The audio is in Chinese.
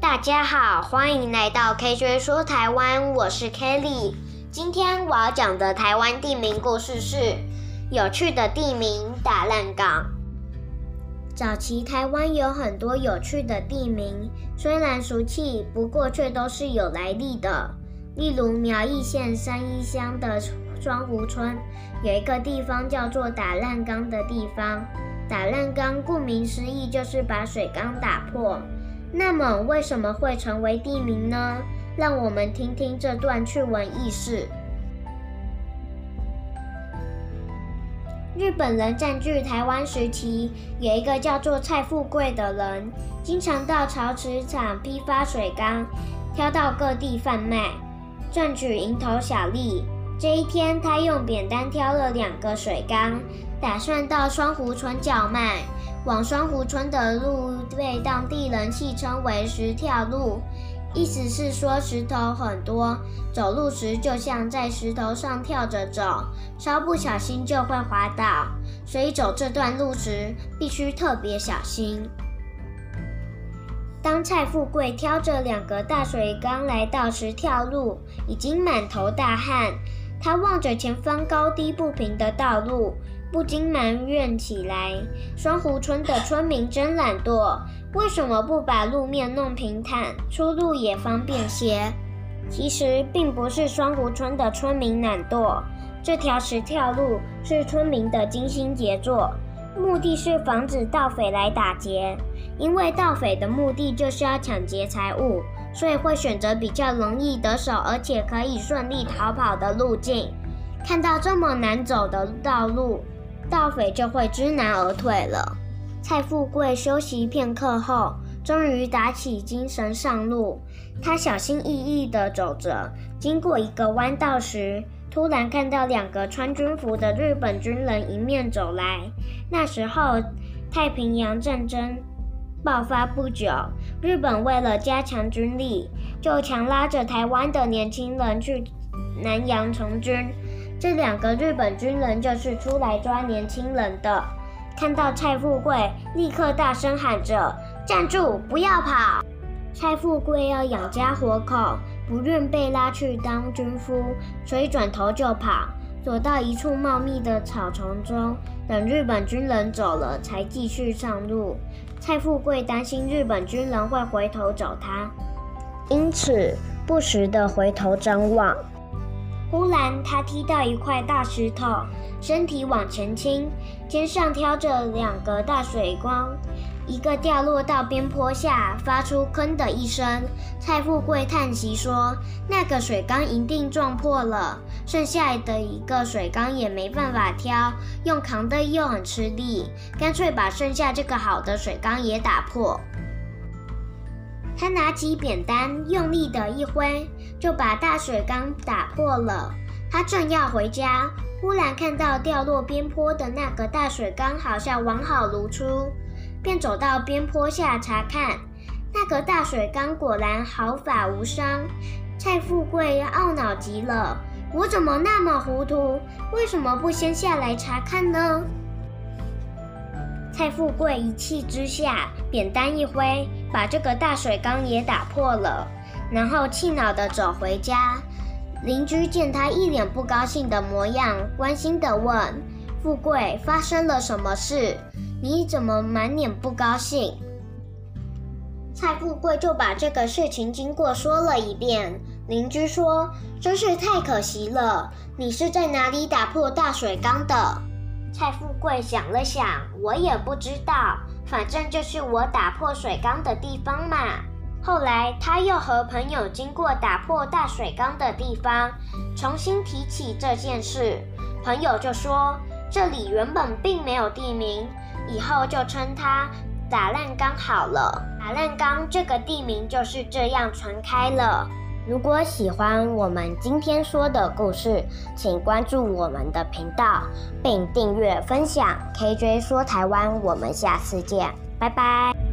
大家好，欢迎来到 KJ 说台湾，我是 Kelly。今天我要讲的台湾地名故事是有趣的地名打烂港。早期台湾有很多有趣的地名，虽然俗气，不过却都是有来历的。例如苗栗县三义乡的双湖村，有一个地方叫做打烂缸的地方。打烂缸顾名思义就是把水缸打破。那么为什么会成为地名呢？让我们听听这段趣闻轶事。日本人占据台湾时期，有一个叫做蔡富贵的人，经常到陶瓷厂批发水缸，挑到各地贩卖，赚取蝇头小利。这一天，他用扁担挑了两个水缸，打算到双湖村叫卖。往双湖村的路被当地人戏称为“石跳路”。意思是说石头很多，走路时就像在石头上跳着走，稍不小心就会滑倒，所以走这段路时必须特别小心。当蔡富贵挑着两个大水缸来到石跳路，已经满头大汗，他望着前方高低不平的道路，不禁埋怨起来：双湖村的村民真懒惰。为什么不把路面弄平坦，出入也方便些？其实并不是双湖村的村民懒惰，这条石跳路是村民的精心杰作，目的是防止盗匪来打劫。因为盗匪的目的就是要抢劫财物，所以会选择比较容易得手，而且可以顺利逃跑的路径。看到这么难走的道路，盗匪就会知难而退了。蔡富贵休息片刻后，终于打起精神上路。他小心翼翼地走着，经过一个弯道时，突然看到两个穿军服的日本军人迎面走来。那时候，太平洋战争爆发不久，日本为了加强军力，就强拉着台湾的年轻人去南洋从军。这两个日本军人就是出来抓年轻人的。看到蔡富贵，立刻大声喊着：“站住，不要跑！”蔡富贵要养家活口，不愿被拉去当军夫，所以转头就跑，躲到一处茂密的草丛中，等日本军人走了，才继续上路。蔡富贵担心日本军人会回头找他，因此不时地回头张望。忽然，他踢到一块大石头，身体往前倾，肩上挑着两个大水缸，一个掉落到边坡下，发出“吭”的一声。蔡富贵叹息说：“那个水缸一定撞破了，剩下的一个水缸也没办法挑，用扛的又很吃力，干脆把剩下这个好的水缸也打破。”他拿起扁担，用力的一挥，就把大水缸打破了。他正要回家，忽然看到掉落边坡的那个大水缸好像完好如初，便走到边坡下查看。那个大水缸果然毫发无伤。蔡富贵懊恼极了：“我怎么那么糊涂？为什么不先下来查看呢？”蔡富贵一气之下，扁担一挥，把这个大水缸也打破了，然后气恼地走回家。邻居见他一脸不高兴的模样，关心地问：“富贵，发生了什么事？你怎么满脸不高兴？”蔡富贵就把这个事情经过说了一遍。邻居说：“真是太可惜了，你是在哪里打破大水缸的？”蔡富贵想了想，我也不知道，反正就是我打破水缸的地方嘛。后来他又和朋友经过打破大水缸的地方，重新提起这件事，朋友就说这里原本并没有地名，以后就称它打烂缸好了。打烂缸这个地名就是这样传开了。如果喜欢我们今天说的故事，请关注我们的频道，并订阅分享。KJ 说台湾，我们下次见，拜拜。